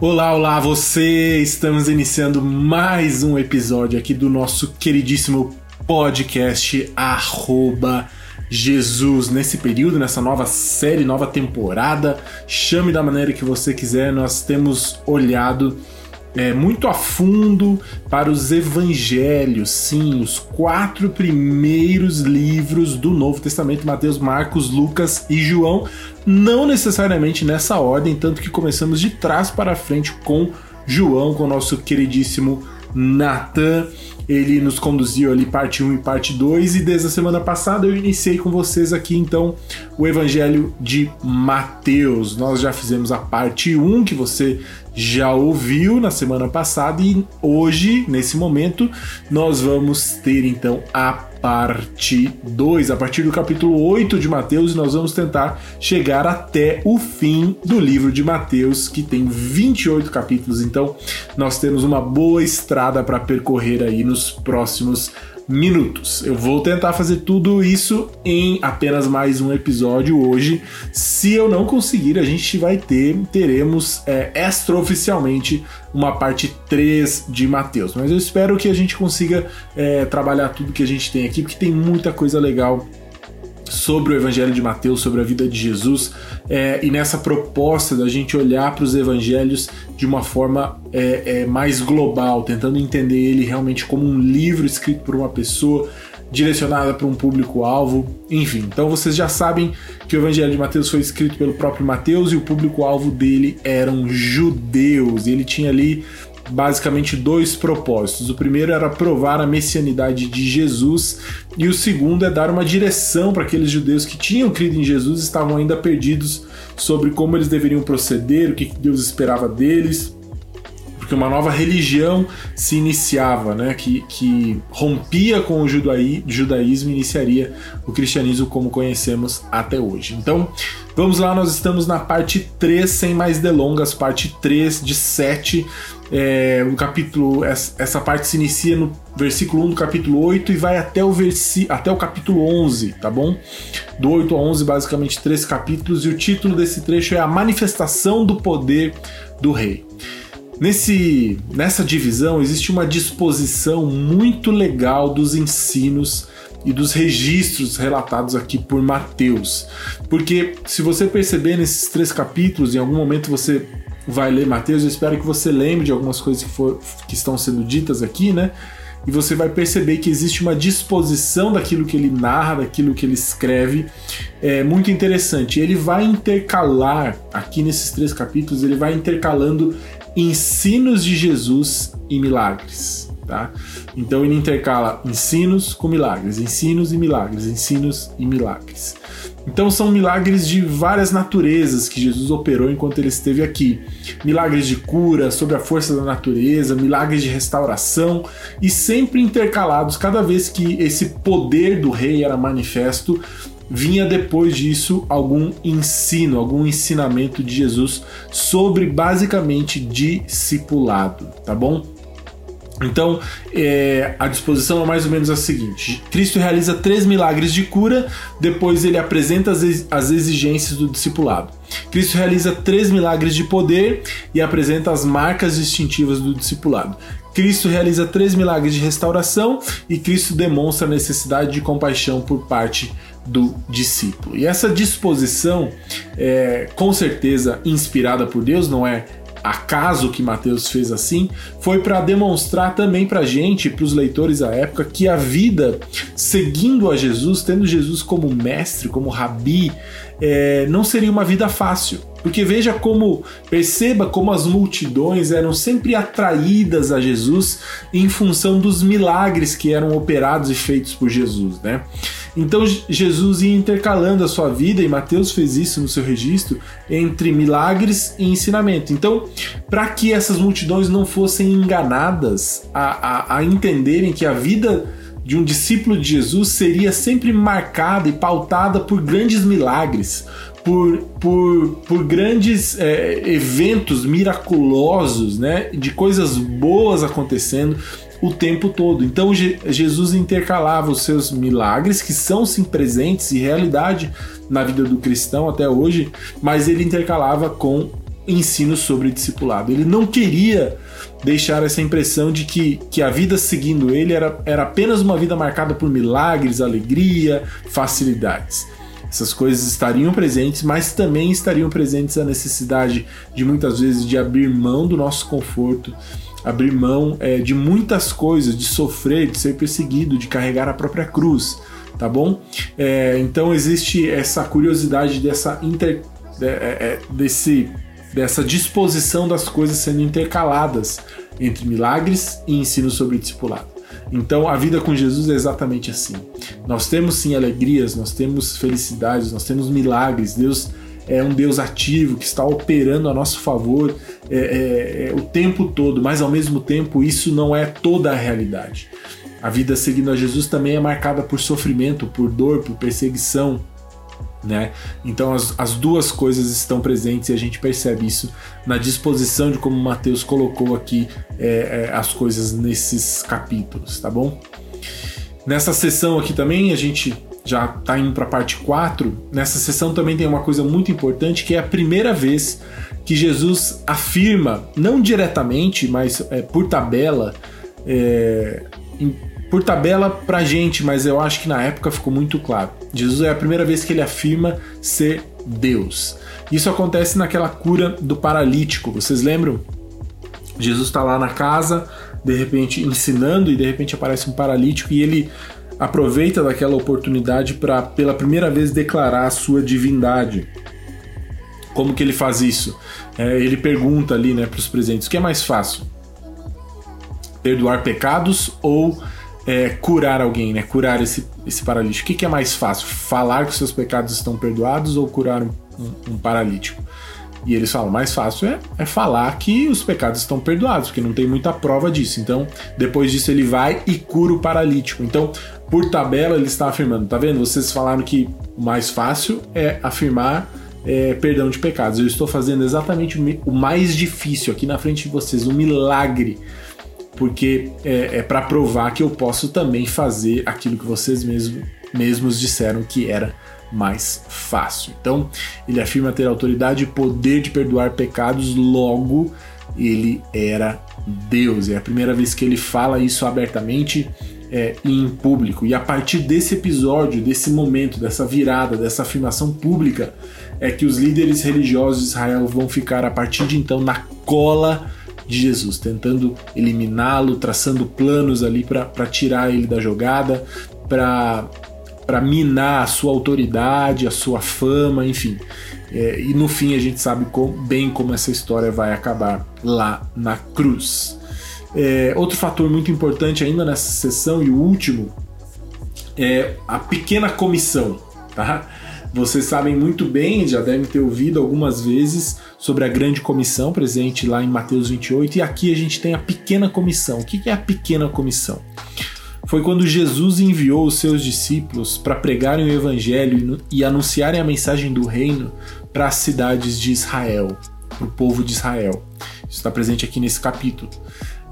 Olá, olá, você! Estamos iniciando mais um episódio aqui do nosso queridíssimo podcast Arroba Jesus. Nesse período, nessa nova série, nova temporada, chame da maneira que você quiser, nós temos olhado é, muito a fundo para os evangelhos, sim, os quatro primeiros livros do Novo Testamento: Mateus, Marcos, Lucas e João. Não necessariamente nessa ordem, tanto que começamos de trás para frente com João, com o nosso queridíssimo Natan ele nos conduziu ali parte 1 e parte 2 e desde a semana passada eu iniciei com vocês aqui então o Evangelho de Mateus. Nós já fizemos a parte 1 que você já ouviu na semana passada e hoje, nesse momento, nós vamos ter então a parte 2, a partir do capítulo 8 de Mateus, e nós vamos tentar chegar até o fim do livro de Mateus, que tem 28 capítulos. Então, nós temos uma boa estrada para percorrer aí nos próximos minutos. Eu vou tentar fazer tudo isso em apenas mais um episódio hoje. Se eu não conseguir, a gente vai ter, teremos é, extraoficialmente uma parte 3 de Mateus. Mas eu espero que a gente consiga é, trabalhar tudo que a gente tem aqui, porque tem muita coisa legal sobre o Evangelho de Mateus, sobre a vida de Jesus, é, e nessa proposta da gente olhar para os Evangelhos de uma forma é, é, mais global, tentando entender ele realmente como um livro escrito por uma pessoa, direcionada para um público-alvo, enfim. Então vocês já sabem que o Evangelho de Mateus foi escrito pelo próprio Mateus e o público-alvo dele eram judeus. Ele tinha ali basicamente dois propósitos. O primeiro era provar a messianidade de Jesus e o segundo é dar uma direção para aqueles judeus que tinham crido em Jesus e estavam ainda perdidos sobre como eles deveriam proceder, o que Deus esperava deles. Porque uma nova religião se iniciava, né? que, que rompia com o judaísmo e iniciaria o cristianismo como conhecemos até hoje. Então, vamos lá, nós estamos na parte 3, sem mais delongas, parte 3 de 7 é, o capítulo, essa parte se inicia no versículo 1 do capítulo 8 e vai até o, versi, até o capítulo 11, tá bom? Do 8 a 11, basicamente três capítulos, e o título desse trecho é A Manifestação do Poder do Rei. Nesse, nessa divisão existe uma disposição muito legal dos ensinos e dos registros relatados aqui por Mateus. Porque se você perceber nesses três capítulos, em algum momento você vai ler Mateus, eu espero que você lembre de algumas coisas que, for, que estão sendo ditas aqui, né? E você vai perceber que existe uma disposição daquilo que ele narra, daquilo que ele escreve, é muito interessante. Ele vai intercalar, aqui nesses três capítulos, ele vai intercalando ensinos de Jesus e milagres. Tá? Então ele intercala ensinos com milagres, ensinos e milagres, ensinos e milagres. Então são milagres de várias naturezas que Jesus operou enquanto ele esteve aqui. Milagres de cura, sobre a força da natureza, milagres de restauração e sempre intercalados cada vez que esse poder do rei era manifesto, vinha depois disso algum ensino, algum ensinamento de Jesus sobre basicamente discipulado, tá bom? Então, é, a disposição é mais ou menos a seguinte: Cristo realiza três milagres de cura, depois ele apresenta as, as exigências do discipulado. Cristo realiza três milagres de poder e apresenta as marcas distintivas do discipulado. Cristo realiza três milagres de restauração e Cristo demonstra a necessidade de compaixão por parte do discípulo. E essa disposição é com certeza inspirada por Deus, não é acaso que Mateus fez assim, foi para demonstrar também para a gente, para os leitores da época, que a vida seguindo a Jesus, tendo Jesus como mestre, como rabi, é, não seria uma vida fácil. Porque veja como, perceba como as multidões eram sempre atraídas a Jesus em função dos milagres que eram operados e feitos por Jesus, né? Então Jesus ia intercalando a sua vida, e Mateus fez isso no seu registro, entre milagres e ensinamento. Então, para que essas multidões não fossem enganadas a, a, a entenderem que a vida de um discípulo de Jesus seria sempre marcada e pautada por grandes milagres, por, por, por grandes é, eventos miraculosos, né, de coisas boas acontecendo o tempo todo. Então Jesus intercalava os seus milagres, que são sim presentes e realidade na vida do cristão até hoje, mas ele intercalava com ensino sobre discipulado. Ele não queria deixar essa impressão de que, que a vida seguindo ele era, era apenas uma vida marcada por milagres, alegria, facilidades. Essas coisas estariam presentes, mas também estariam presentes a necessidade de muitas vezes de abrir mão do nosso conforto, abrir mão é, de muitas coisas, de sofrer, de ser perseguido, de carregar a própria cruz, tá bom? É, então existe essa curiosidade dessa inter, é, é, desse, dessa disposição das coisas sendo intercaladas entre milagres e ensino sobre discipulado. Então a vida com Jesus é exatamente assim. Nós temos sim alegrias, nós temos felicidades, nós temos milagres. Deus é um Deus ativo que está operando a nosso favor é, é, é, o tempo todo, mas ao mesmo tempo isso não é toda a realidade. A vida seguindo a Jesus também é marcada por sofrimento, por dor, por perseguição. Né? Então as, as duas coisas estão presentes e a gente percebe isso na disposição de como Mateus colocou aqui é, é, as coisas nesses capítulos, tá bom? Nessa sessão aqui também a gente já está indo para a parte 4, nessa sessão também tem uma coisa muito importante que é a primeira vez que Jesus afirma, não diretamente, mas é, por tabela, é, em, por tabela para gente, mas eu acho que na época ficou muito claro. Jesus é a primeira vez que ele afirma ser Deus. Isso acontece naquela cura do paralítico, vocês lembram? Jesus está lá na casa, de repente ensinando, e de repente aparece um paralítico e ele aproveita daquela oportunidade para pela primeira vez declarar a sua divindade. Como que ele faz isso? É, ele pergunta ali né, para os presentes: o que é mais fácil? Perdoar pecados ou é, curar alguém, né? Curar esse, esse paralítico. O que, que, é mais fácil? Falar que seus pecados estão perdoados ou curar um, um, um paralítico? E eles falam, mais fácil é, é falar que os pecados estão perdoados, porque não tem muita prova disso. Então, depois disso, ele vai e cura o paralítico. Então, por tabela, ele está afirmando, tá vendo? Vocês falaram que o mais fácil é afirmar é, perdão de pecados. Eu estou fazendo exatamente o mais difícil aqui na frente de vocês, um milagre. Porque é, é para provar que eu posso também fazer aquilo que vocês mesmo, mesmos disseram que era mais fácil. Então, ele afirma ter autoridade e poder de perdoar pecados, logo ele era Deus. É a primeira vez que ele fala isso abertamente é, em público. E a partir desse episódio, desse momento, dessa virada, dessa afirmação pública, é que os líderes religiosos de Israel vão ficar a partir de então na cola de Jesus, tentando eliminá-lo, traçando planos ali para tirar ele da jogada, para para minar a sua autoridade, a sua fama, enfim. É, e no fim a gente sabe com, bem como essa história vai acabar lá na cruz. É, outro fator muito importante ainda nessa sessão e o último é a pequena comissão, tá? Vocês sabem muito bem, já devem ter ouvido algumas vezes sobre a grande comissão presente lá em Mateus 28 e aqui a gente tem a pequena comissão. O que é a pequena comissão? Foi quando Jesus enviou os seus discípulos para pregarem o evangelho e anunciarem a mensagem do reino para as cidades de Israel, para o povo de Israel. Isso está presente aqui nesse capítulo.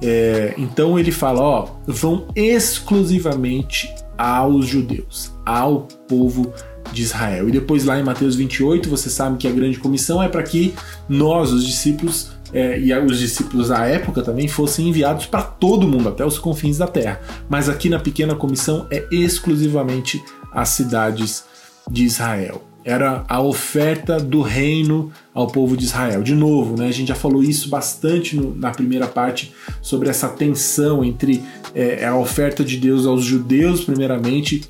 É, então ele fala: ó, vão exclusivamente aos judeus, ao povo de Israel. E depois lá em Mateus 28, você sabe que a grande comissão é para que nós, os discípulos, é, e os discípulos da época também fossem enviados para todo mundo, até os confins da terra. Mas aqui na pequena comissão é exclusivamente as cidades de Israel. Era a oferta do reino ao povo de Israel. De novo, né, a gente já falou isso bastante no, na primeira parte sobre essa tensão entre é, a oferta de Deus aos judeus, primeiramente,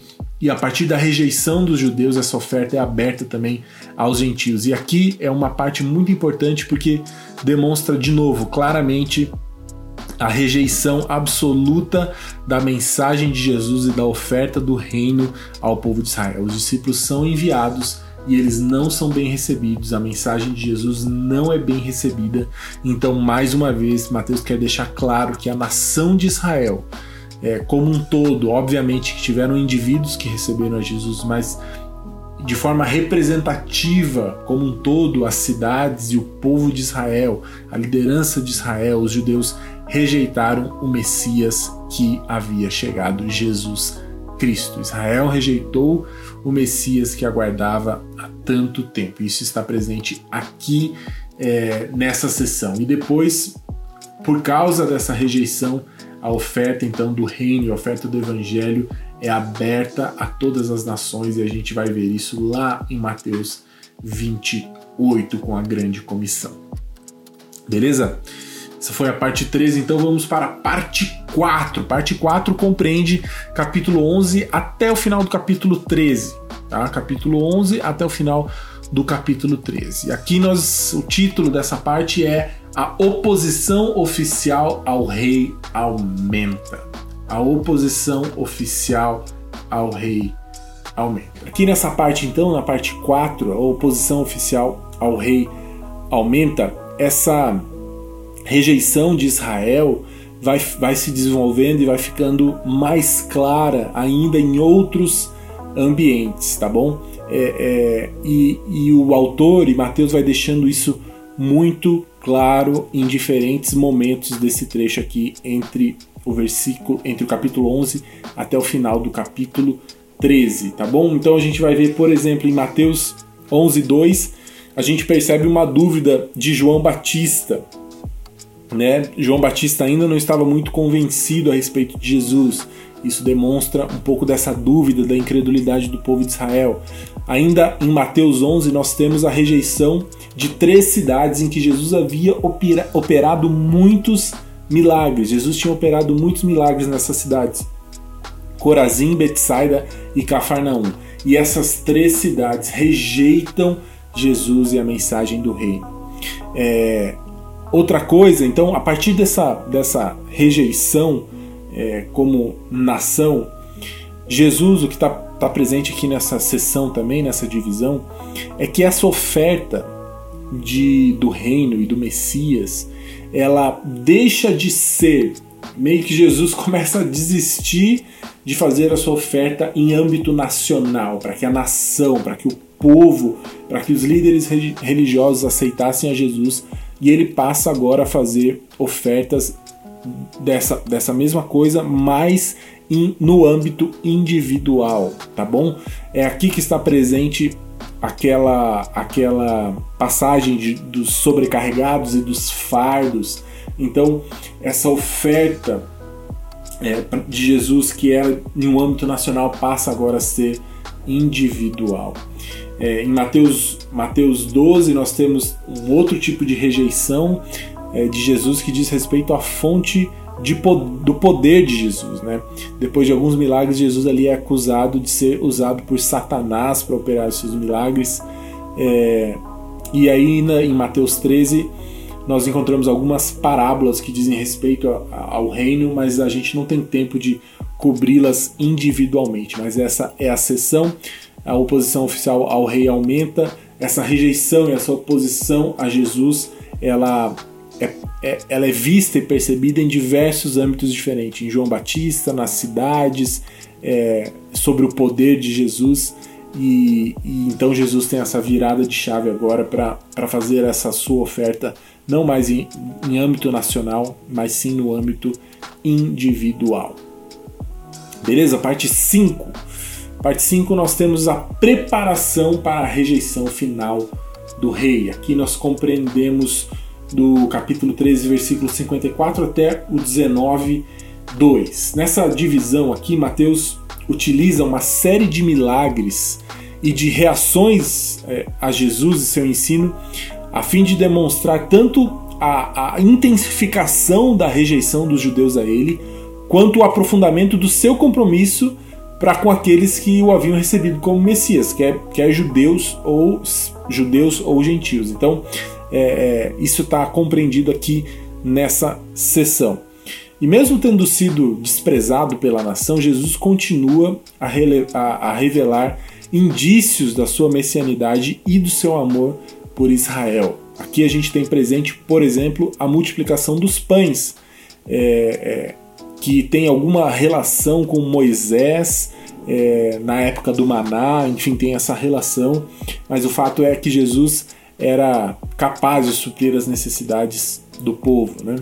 e a partir da rejeição dos judeus, essa oferta é aberta também aos gentios. E aqui é uma parte muito importante porque demonstra de novo claramente a rejeição absoluta da mensagem de Jesus e da oferta do reino ao povo de Israel. Os discípulos são enviados e eles não são bem recebidos, a mensagem de Jesus não é bem recebida. Então, mais uma vez, Mateus quer deixar claro que a nação de Israel é, como um todo, obviamente que tiveram indivíduos que receberam a Jesus, mas de forma representativa, como um todo, as cidades e o povo de Israel, a liderança de Israel, os judeus rejeitaram o Messias que havia chegado, Jesus Cristo. Israel rejeitou o Messias que aguardava há tanto tempo. Isso está presente aqui é, nessa sessão. E depois, por causa dessa rejeição, a oferta então do reino, a oferta do evangelho é aberta a todas as nações e a gente vai ver isso lá em Mateus 28 com a grande comissão. Beleza? Essa foi a parte 13, então vamos para a parte 4. Parte 4 compreende capítulo 11 até o final do capítulo 13, tá? Capítulo 11 até o final do capítulo 13. E aqui nós o título dessa parte é a oposição oficial ao rei aumenta. A oposição oficial ao rei aumenta. Aqui nessa parte então, na parte 4, a oposição oficial ao rei aumenta, essa rejeição de Israel vai, vai se desenvolvendo e vai ficando mais clara ainda em outros ambientes, tá bom? É, é, e, e o autor, e Mateus vai deixando isso muito claro em diferentes momentos desse trecho aqui entre o versículo entre o capítulo 11 até o final do capítulo 13, tá bom? Então a gente vai ver, por exemplo, em Mateus 11:2, a gente percebe uma dúvida de João Batista, né? João Batista ainda não estava muito convencido a respeito de Jesus. Isso demonstra um pouco dessa dúvida da incredulidade do povo de Israel. Ainda em Mateus 11, nós temos a rejeição de três cidades em que Jesus havia operado muitos milagres. Jesus tinha operado muitos milagres nessas cidades: Corazim, Betsaida e Cafarnaum. E essas três cidades rejeitam Jesus e a mensagem do reino. É, outra coisa, então, a partir dessa, dessa rejeição é, como nação, Jesus, o que está tá presente aqui nessa sessão também, nessa divisão, é que essa oferta de, do reino e do Messias, ela deixa de ser, meio que Jesus começa a desistir de fazer a sua oferta em âmbito nacional, para que a nação, para que o povo, para que os líderes religiosos aceitassem a Jesus, e ele passa agora a fazer ofertas dessa, dessa mesma coisa, mas in, no âmbito individual, tá bom? É aqui que está presente aquela, aquela passagem de, dos sobrecarregados e dos fardos. Então, essa oferta é, de Jesus, que era em um âmbito nacional, passa agora a ser individual. É, em Mateus, Mateus 12, nós temos um outro tipo de rejeição é, de Jesus que diz respeito à fonte de, do poder de Jesus. Né? Depois de alguns milagres, Jesus ali é acusado de ser usado por Satanás para operar os seus milagres. É, e aí em Mateus 13 nós encontramos algumas parábolas que dizem respeito ao reino, mas a gente não tem tempo de cobri-las individualmente. Mas essa é a sessão. A oposição oficial ao rei aumenta, essa rejeição e essa oposição a Jesus, ela é, é, ela é vista e percebida em diversos âmbitos diferentes, em João Batista, nas cidades, é, sobre o poder de Jesus. E, e, então Jesus tem essa virada de chave agora para fazer essa sua oferta não mais em, em âmbito nacional, mas sim no âmbito individual. Beleza? Parte 5. Parte 5 nós temos a preparação para a rejeição final do rei. Aqui nós compreendemos do capítulo 13, versículo 54 até o 19, 2. Nessa divisão aqui, Mateus utiliza uma série de milagres e de reações é, a Jesus e seu ensino, a fim de demonstrar tanto a, a intensificação da rejeição dos judeus a ele, quanto o aprofundamento do seu compromisso para com aqueles que o haviam recebido como Messias, quer, quer judeus ou judeus ou gentios. Então, é, é, isso está compreendido aqui nessa sessão. E mesmo tendo sido desprezado pela nação, Jesus continua a, a, a revelar indícios da sua messianidade e do seu amor por Israel. Aqui a gente tem presente, por exemplo, a multiplicação dos pães, é, é, que tem alguma relação com Moisés é, na época do Maná, enfim, tem essa relação, mas o fato é que Jesus era capaz de suprir as necessidades do povo. Né?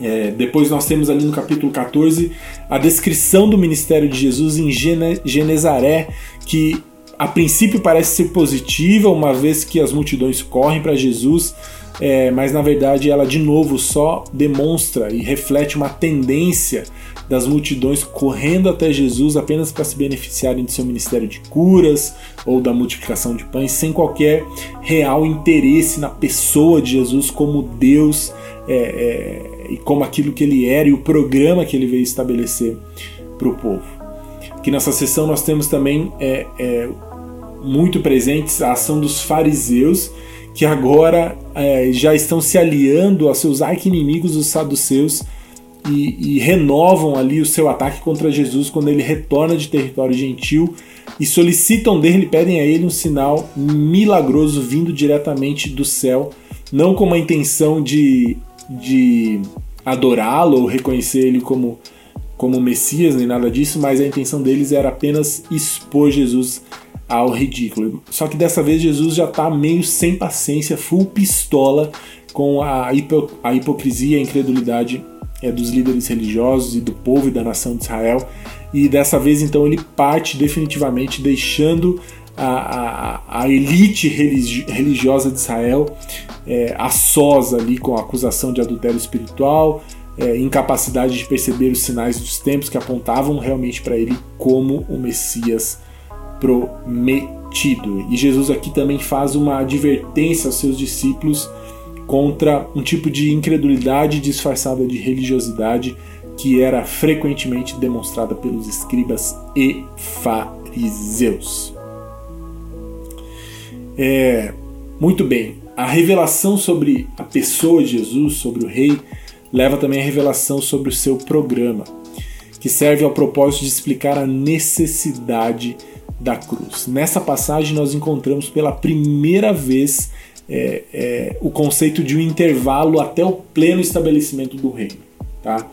É, depois nós temos ali no capítulo 14 a descrição do ministério de Jesus em Gene Genezaré, que a princípio parece ser positiva, uma vez que as multidões correm para Jesus, é, mas na verdade ela de novo só demonstra e reflete uma tendência das multidões correndo até Jesus apenas para se beneficiarem de seu ministério de curas ou da multiplicação de pães, sem qualquer real interesse na pessoa de Jesus como Deus é, é, e como aquilo que ele era e o programa que ele veio estabelecer para o povo. Aqui nessa sessão nós temos também é, é, muito presentes a ação dos fariseus que agora é, já estão se aliando aos seus arqui-inimigos, os saduceus, e, e, renovam ali o seu ataque contra Jesus quando ele retorna de território gentil e solicitam dele, pedem a ele um sinal milagroso vindo diretamente do céu, não com a intenção de, de adorá-lo ou reconhecer ele como, como Messias, nem nada disso, mas a intenção deles era apenas expor Jesus ao ridículo. Só que dessa vez Jesus já está meio sem paciência, full pistola com a, hipo, a hipocrisia e a incredulidade é, dos líderes religiosos e do povo e da nação de Israel. E dessa vez, então, ele parte definitivamente deixando a, a, a elite religiosa de Israel é, a sós ali com a acusação de adultério espiritual, é, incapacidade de perceber os sinais dos tempos que apontavam realmente para ele como o Messias prometido. E Jesus aqui também faz uma advertência aos seus discípulos contra um tipo de incredulidade disfarçada de religiosidade que era frequentemente demonstrada pelos escribas e fariseus. É, muito bem, a revelação sobre a pessoa de Jesus, sobre o rei, leva também a revelação sobre o seu programa, que serve ao propósito de explicar a necessidade da cruz. Nessa passagem, nós encontramos pela primeira vez é, é, o conceito de um intervalo até o pleno estabelecimento do reino. Tá?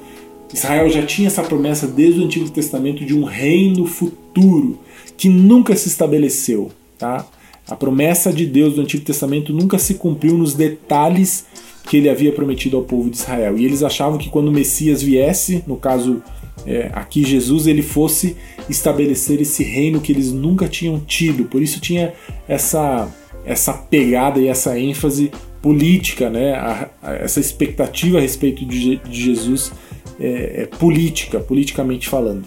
Israel já tinha essa promessa desde o Antigo Testamento de um reino futuro que nunca se estabeleceu. Tá? A promessa de Deus do Antigo Testamento nunca se cumpriu nos detalhes que ele havia prometido ao povo de Israel. E eles achavam que quando o Messias viesse, no caso é, aqui Jesus, ele fosse estabelecer esse reino que eles nunca tinham tido. Por isso tinha essa essa pegada e essa ênfase política, né? A, a, essa expectativa a respeito de, de Jesus é, é, política, politicamente falando.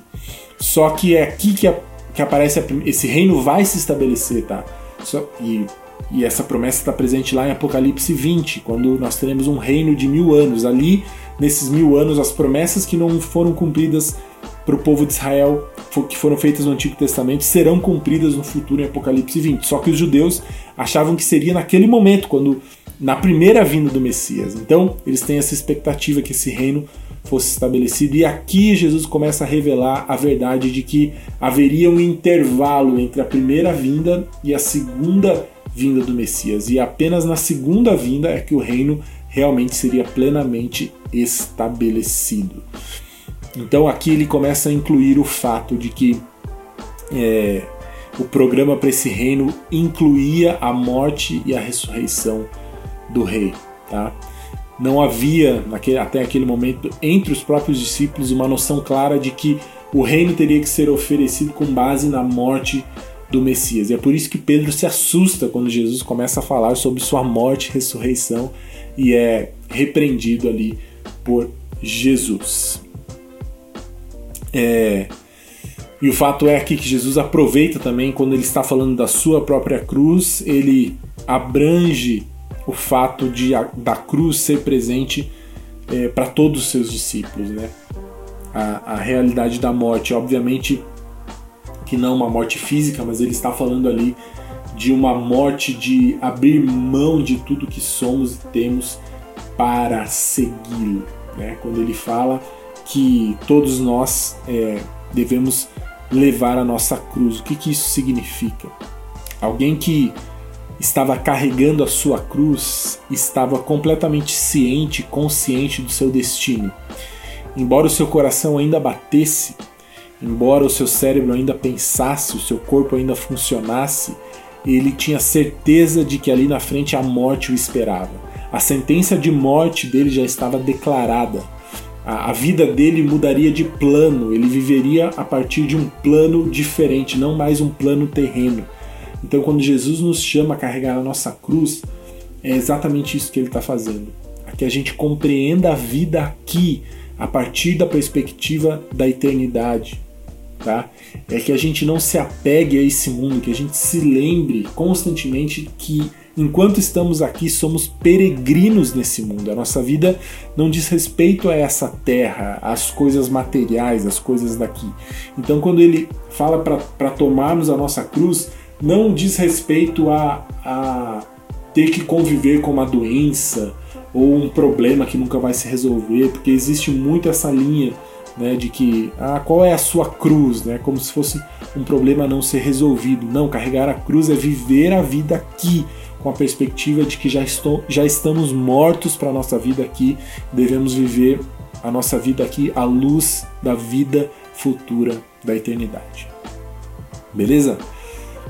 Só que é aqui que, a, que aparece esse reino vai se estabelecer, tá? Só, e, e essa promessa está presente lá em Apocalipse 20, quando nós teremos um reino de mil anos. Ali, nesses mil anos, as promessas que não foram cumpridas para o povo de Israel que foram feitas no Antigo Testamento serão cumpridas no futuro em Apocalipse 20. Só que os judeus achavam que seria naquele momento, quando na primeira vinda do Messias. Então, eles têm essa expectativa que esse reino fosse estabelecido e aqui Jesus começa a revelar a verdade de que haveria um intervalo entre a primeira vinda e a segunda vinda do Messias. E apenas na segunda vinda é que o reino realmente seria plenamente estabelecido. Então aqui ele começa a incluir o fato de que é, o programa para esse reino incluía a morte e a ressurreição do rei. Tá? Não havia, naquele, até aquele momento, entre os próprios discípulos, uma noção clara de que o reino teria que ser oferecido com base na morte do Messias. E é por isso que Pedro se assusta quando Jesus começa a falar sobre sua morte e ressurreição e é repreendido ali por Jesus. É, e o fato é aqui que Jesus aproveita também, quando ele está falando da sua própria cruz, ele abrange o fato de da cruz ser presente é, para todos os seus discípulos. Né? A, a realidade da morte, obviamente que não uma morte física, mas ele está falando ali de uma morte de abrir mão de tudo que somos e temos para segui-lo. Né? Quando ele fala que todos nós é, devemos levar a nossa cruz. O que, que isso significa? Alguém que estava carregando a sua cruz estava completamente ciente, consciente do seu destino. Embora o seu coração ainda batesse, embora o seu cérebro ainda pensasse, o seu corpo ainda funcionasse, ele tinha certeza de que ali na frente a morte o esperava. A sentença de morte dele já estava declarada a, a vida dele mudaria de plano, ele viveria a partir de um plano diferente, não mais um plano terreno, Então, quando Jesus nos chama a carregar a nossa cruz, é exatamente isso que ele está fazendo. Que a gente compreenda a vida aqui a partir da perspectiva da eternidade. Tá? É que a gente não se apegue a esse mundo, que a gente se lembre constantemente que enquanto estamos aqui somos peregrinos nesse mundo. A nossa vida não diz respeito a essa terra, às coisas materiais, às coisas daqui. Então, quando ele fala para tomarmos a nossa cruz, não diz respeito a, a ter que conviver com uma doença ou um problema que nunca vai se resolver, porque existe muito essa linha né, de que ah, qual é a sua cruz, né, como se fosse um problema não ser resolvido. Não, carregar a cruz é viver a vida aqui, com a perspectiva de que já, estou, já estamos mortos para a nossa vida aqui, devemos viver a nossa vida aqui à luz da vida futura da eternidade. Beleza?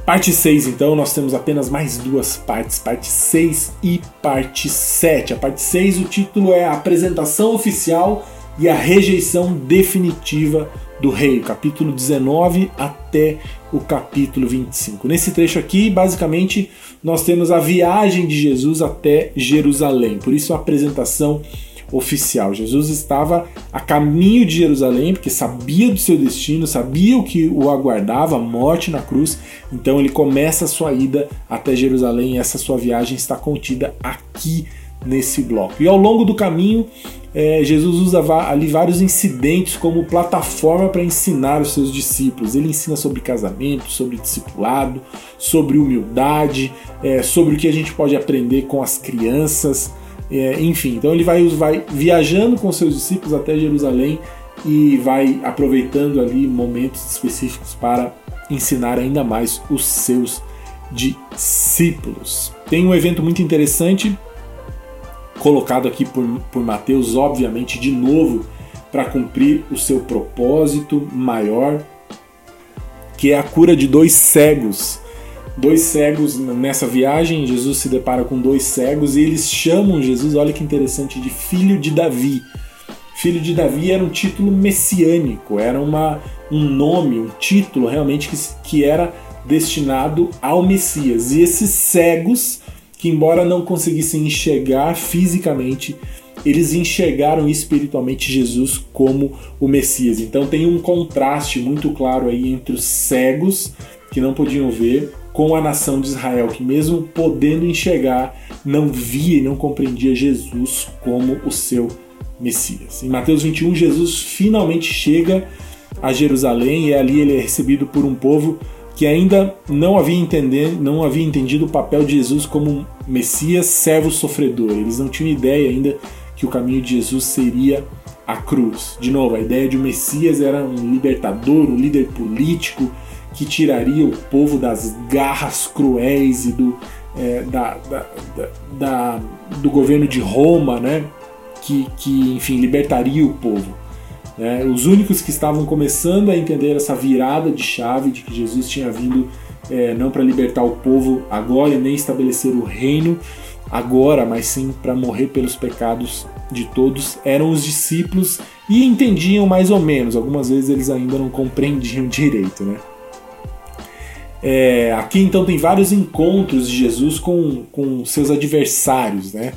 Parte 6, então, nós temos apenas mais duas partes, parte 6 e parte 7. A parte 6, o título é apresentação oficial e a rejeição definitiva do rei, capítulo 19 até o capítulo 25. Nesse trecho aqui, basicamente, nós temos a viagem de Jesus até Jerusalém. Por isso a apresentação oficial. Jesus estava a caminho de Jerusalém, porque sabia do seu destino, sabia o que o aguardava, a morte na cruz. Então ele começa a sua ida até Jerusalém e essa sua viagem está contida aqui nesse bloco. E ao longo do caminho, é, Jesus usa ali vários incidentes como plataforma para ensinar os seus discípulos. Ele ensina sobre casamento, sobre discipulado, sobre humildade, é, sobre o que a gente pode aprender com as crianças, é, enfim. Então ele vai, vai viajando com seus discípulos até Jerusalém e vai aproveitando ali momentos específicos para ensinar ainda mais os seus discípulos. Tem um evento muito interessante colocado aqui por, por Mateus, obviamente, de novo, para cumprir o seu propósito maior, que é a cura de dois cegos. Dois cegos nessa viagem, Jesus se depara com dois cegos e eles chamam Jesus, olha que interessante, de filho de Davi. Filho de Davi era um título messiânico, era uma, um nome, um título realmente que, que era destinado ao Messias. E esses cegos que, embora não conseguissem enxergar fisicamente, eles enxergaram espiritualmente Jesus como o Messias. Então tem um contraste muito claro aí entre os cegos que não podiam ver com a nação de Israel, que mesmo podendo enxergar, não via e não compreendia Jesus como o seu Messias. Em Mateus 21, Jesus finalmente chega a Jerusalém e ali ele é recebido por um povo que ainda não havia, entender, não havia entendido o papel de Jesus como Messias, servo sofredor. Eles não tinham ideia ainda que o caminho de Jesus seria a cruz. De novo, a ideia de um Messias era um libertador, um líder político que tiraria o povo das garras cruéis e do, é, da, da, da, do governo de Roma, né? Que, que, enfim, libertaria o povo. Né? Os únicos que estavam começando a entender essa virada de chave de que Jesus tinha vindo é, não para libertar o povo agora e nem estabelecer o reino agora, mas sim para morrer pelos pecados de todos, eram os discípulos e entendiam mais ou menos. Algumas vezes eles ainda não compreendiam direito, né? É, aqui então tem vários encontros de Jesus com, com seus adversários, né?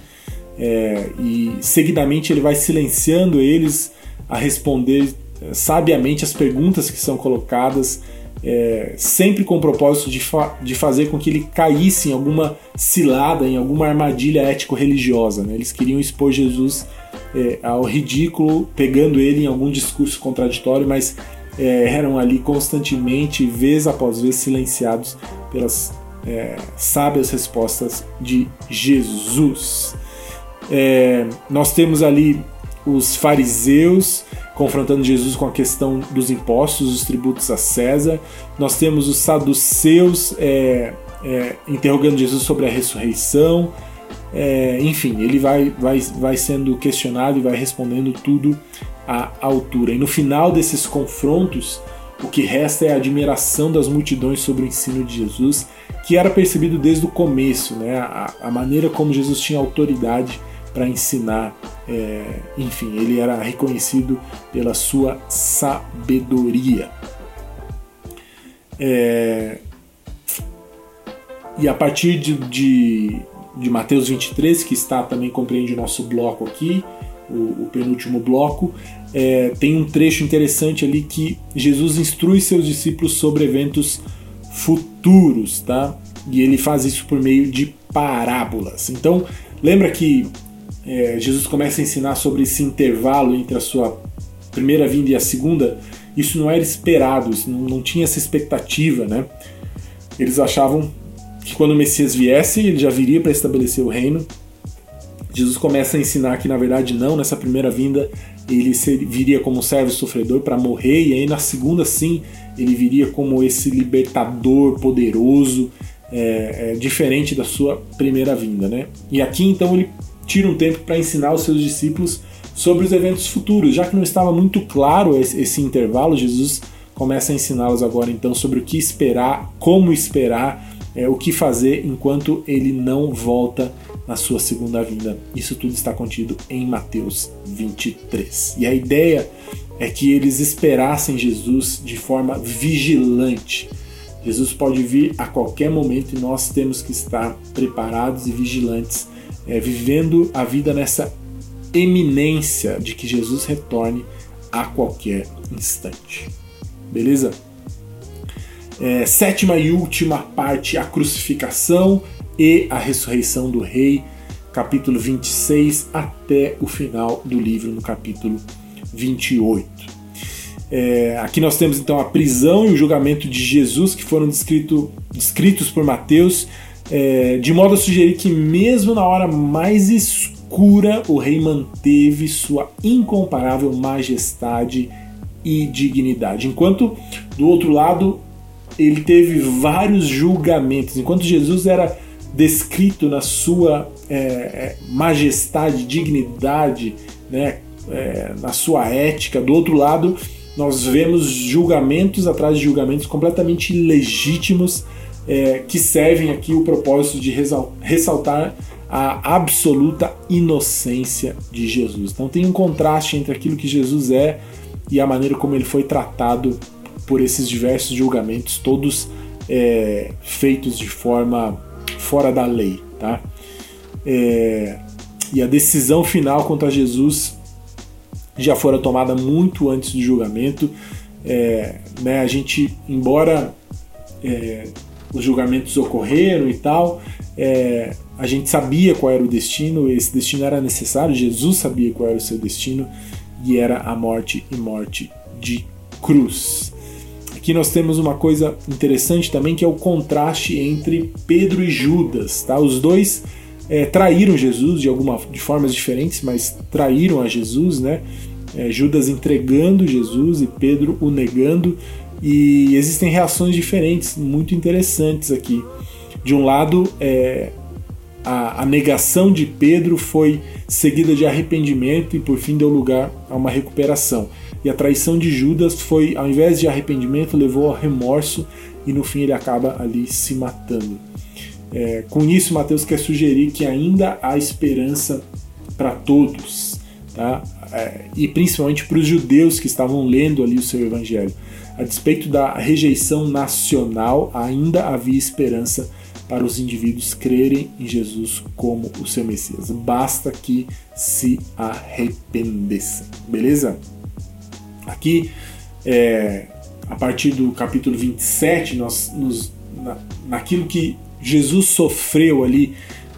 É, e seguidamente ele vai silenciando eles a responder é, sabiamente as perguntas que são colocadas é, sempre com o propósito de, fa de fazer com que ele caísse em alguma cilada, em alguma armadilha ético-religiosa. Né? Eles queriam expor Jesus é, ao ridículo, pegando ele em algum discurso contraditório, mas é, eram ali constantemente, vez após vez, silenciados pelas sábias respostas de Jesus. Nós temos ali os fariseus confrontando Jesus com a questão dos impostos, dos tributos a César. Nós temos os saduceus é, é, interrogando Jesus sobre a ressurreição. É, enfim, ele vai, vai, vai sendo questionado e vai respondendo tudo à altura. E no final desses confrontos, o que resta é a admiração das multidões sobre o ensino de Jesus, que era percebido desde o começo, né? a, a maneira como Jesus tinha autoridade para ensinar. É, enfim, ele era reconhecido pela sua sabedoria. É, e a partir de, de, de, Mateus 23, que está também compreende o nosso bloco aqui, o, o penúltimo bloco, é, tem um trecho interessante ali que Jesus instrui seus discípulos sobre eventos futuros, tá? E ele faz isso por meio de parábolas. Então, lembra que é, Jesus começa a ensinar sobre esse intervalo entre a sua primeira vinda e a segunda? Isso não era esperado, isso não, não tinha essa expectativa, né? Eles achavam que quando o Messias viesse, ele já viria para estabelecer o reino. Jesus começa a ensinar que, na verdade, não, nessa primeira vinda ele viria como servo sofredor para morrer, e aí na segunda, sim, ele viria como esse libertador poderoso, é, é, diferente da sua primeira vinda. Né? E aqui, então, ele tira um tempo para ensinar os seus discípulos sobre os eventos futuros, já que não estava muito claro esse, esse intervalo, Jesus começa a ensiná-los agora, então, sobre o que esperar, como esperar é, o que fazer enquanto ele não volta na sua segunda vinda. Isso tudo está contido em Mateus 23. E a ideia é que eles esperassem Jesus de forma vigilante. Jesus pode vir a qualquer momento e nós temos que estar preparados e vigilantes, é, vivendo a vida nessa eminência de que Jesus retorne a qualquer instante. Beleza? é, sétima e última parte, a crucificação e a ressurreição do rei, capítulo 26 até o final do livro, no capítulo 28. É, aqui nós temos então a prisão e o julgamento de Jesus que foram descrito, descritos por Mateus, é, de modo a sugerir que, mesmo na hora mais escura, o rei manteve sua incomparável majestade e dignidade. Enquanto do outro lado ele teve vários julgamentos. Enquanto Jesus era descrito na sua é, é, majestade, dignidade, né, é, na sua ética, do outro lado, nós vemos julgamentos atrás de julgamentos completamente ilegítimos é, que servem aqui o propósito de ressaltar a absoluta inocência de Jesus. Então tem um contraste entre aquilo que Jesus é e a maneira como ele foi tratado por esses diversos julgamentos, todos é, feitos de forma fora da lei. Tá? É, e a decisão final contra Jesus já fora tomada muito antes do julgamento. É, né, a gente, embora é, os julgamentos ocorreram e tal, é, a gente sabia qual era o destino, esse destino era necessário, Jesus sabia qual era o seu destino e era a morte e morte de cruz. Aqui nós temos uma coisa interessante também que é o contraste entre Pedro e Judas. Tá? Os dois é, traíram Jesus de alguma de formas diferentes, mas traíram a Jesus, né? É, Judas entregando Jesus e Pedro o negando. E existem reações diferentes, muito interessantes aqui. De um lado, é, a, a, negação de Pedro foi seguida de arrependimento e por fim deu lugar a uma recuperação. E a traição de Judas foi, ao invés de arrependimento, levou a remorso e no fim ele acaba ali se matando. É, com isso, Mateus quer sugerir que ainda há esperança para todos, tá? É, e principalmente para os judeus que estavam lendo ali o seu evangelho. A despeito da rejeição nacional, ainda havia esperança para os indivíduos crerem em Jesus como o seu Messias. Basta que se arrependessem, beleza? Aqui, é, a partir do capítulo 27, nós, nos, na, naquilo que Jesus sofreu ali,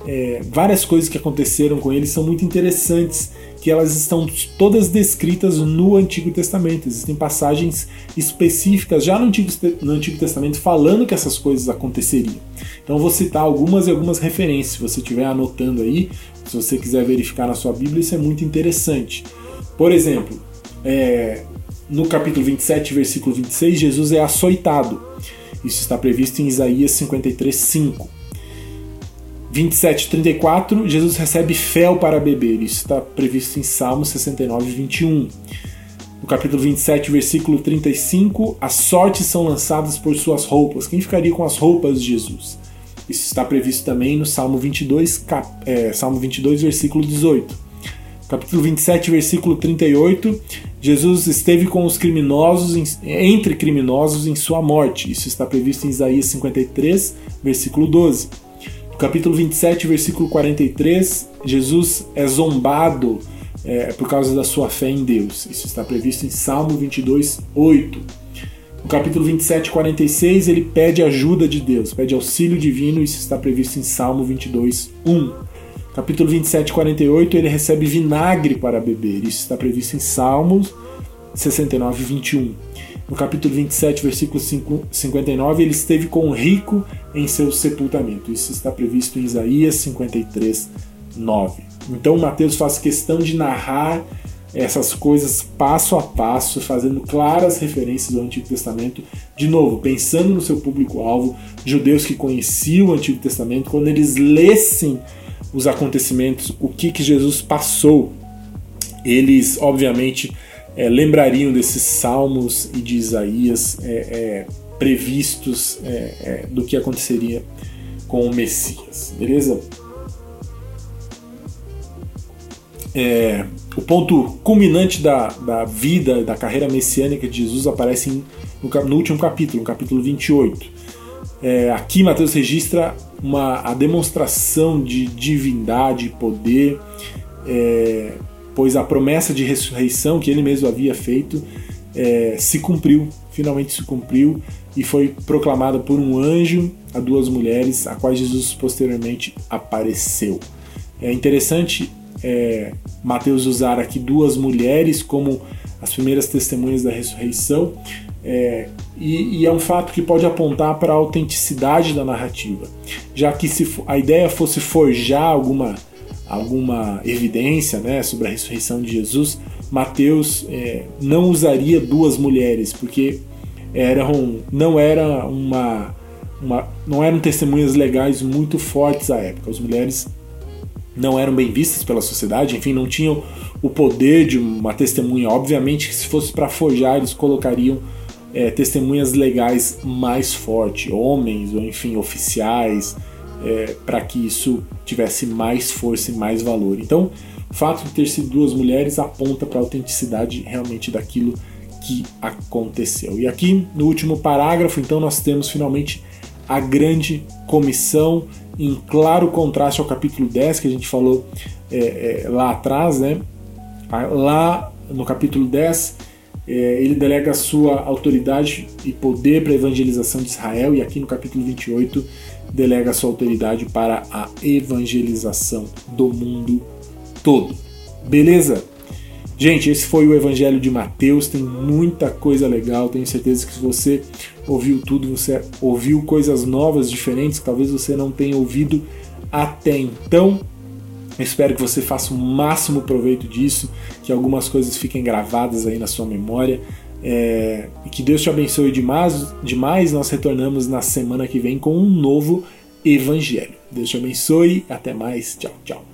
é, várias coisas que aconteceram com ele são muito interessantes, elas estão todas descritas no Antigo Testamento. Existem passagens específicas já no Antigo, no Antigo Testamento falando que essas coisas aconteceriam. Então vou citar algumas e algumas referências, se você estiver anotando aí, se você quiser verificar na sua Bíblia, isso é muito interessante. Por exemplo, é, no capítulo 27, versículo 26, Jesus é açoitado. Isso está previsto em Isaías 53, 5. 27, 34, Jesus recebe fel para beber. Isso está previsto em Salmos 69, 21. No capítulo 27, versículo 35, as sortes são lançadas por suas roupas. Quem ficaria com as roupas de Jesus? Isso está previsto também no Salmo 22, cap, é, Salmo 22 versículo 18. Capítulo 27, versículo 38, Jesus esteve com os criminosos, entre criminosos em sua morte. Isso está previsto em Isaías 53, versículo 12. Capítulo 27, versículo 43, Jesus é zombado é, por causa da sua fé em Deus. Isso está previsto em Salmo 22, 8. No capítulo 27, 46, ele pede ajuda de Deus, pede auxílio divino. Isso está previsto em Salmo 22, 1 capítulo 27, 48, ele recebe vinagre para beber. Isso está previsto em Salmos 69, 21. No capítulo 27, versículo 59, ele esteve com o rico em seu sepultamento. Isso está previsto em Isaías 53, 9. Então Mateus faz questão de narrar essas coisas passo a passo, fazendo claras referências ao Antigo Testamento. De novo, pensando no seu público-alvo, judeus que conheciam o Antigo Testamento, quando eles lessem os acontecimentos, o que, que Jesus passou, eles obviamente é, lembrariam desses salmos e de Isaías é, é, previstos é, é, do que aconteceria com o Messias, beleza? O ponto culminante da, da vida, da carreira messiânica de Jesus aparece em, no, no último capítulo, no capítulo 28. É, aqui Mateus registra uma, a demonstração de divindade e poder, é, pois a promessa de ressurreição que ele mesmo havia feito é, se cumpriu, finalmente se cumpriu e foi proclamada por um anjo a duas mulheres, a quais Jesus posteriormente apareceu. É interessante é, Mateus usar aqui duas mulheres como as primeiras testemunhas da ressurreição, é, e, e, é um fato que pode apontar para a autenticidade da narrativa, já que se a ideia fosse forjar alguma, alguma evidência né, sobre a ressurreição de Jesus, Mateus é, não usaria duas mulheres, porque eram, não era uma, uma, não eram testemunhas legais muito fortes à época. As mulheres não eram bem vistas pela sociedade, enfim, não tinham o poder de uma testemunha. Obviamente que se fosse para forjar, eles colocariam é, testemunhas legais mais fortes, homens ou enfim oficiais, é, para que isso tivesse mais força e mais valor. Então, o fato de ter sido duas mulheres aponta para a autenticidade realmente daquilo que aconteceu. E aqui no último parágrafo, então, nós temos finalmente a grande comissão, em claro contraste ao capítulo 10 que a gente falou é, é, lá atrás, né? Lá no capítulo 10 é, ele delega sua autoridade e poder para a evangelização de Israel, e aqui no capítulo 28 delega sua autoridade para a evangelização do mundo todo. Beleza? Gente, esse foi o Evangelho de Mateus, tem muita coisa legal, tenho certeza que se você ouviu tudo, você ouviu coisas novas, diferentes, que talvez você não tenha ouvido até então. Espero que você faça o máximo proveito disso, que algumas coisas fiquem gravadas aí na sua memória. É, e que Deus te abençoe demais, demais. Nós retornamos na semana que vem com um novo Evangelho. Deus te abençoe. Até mais. Tchau, tchau.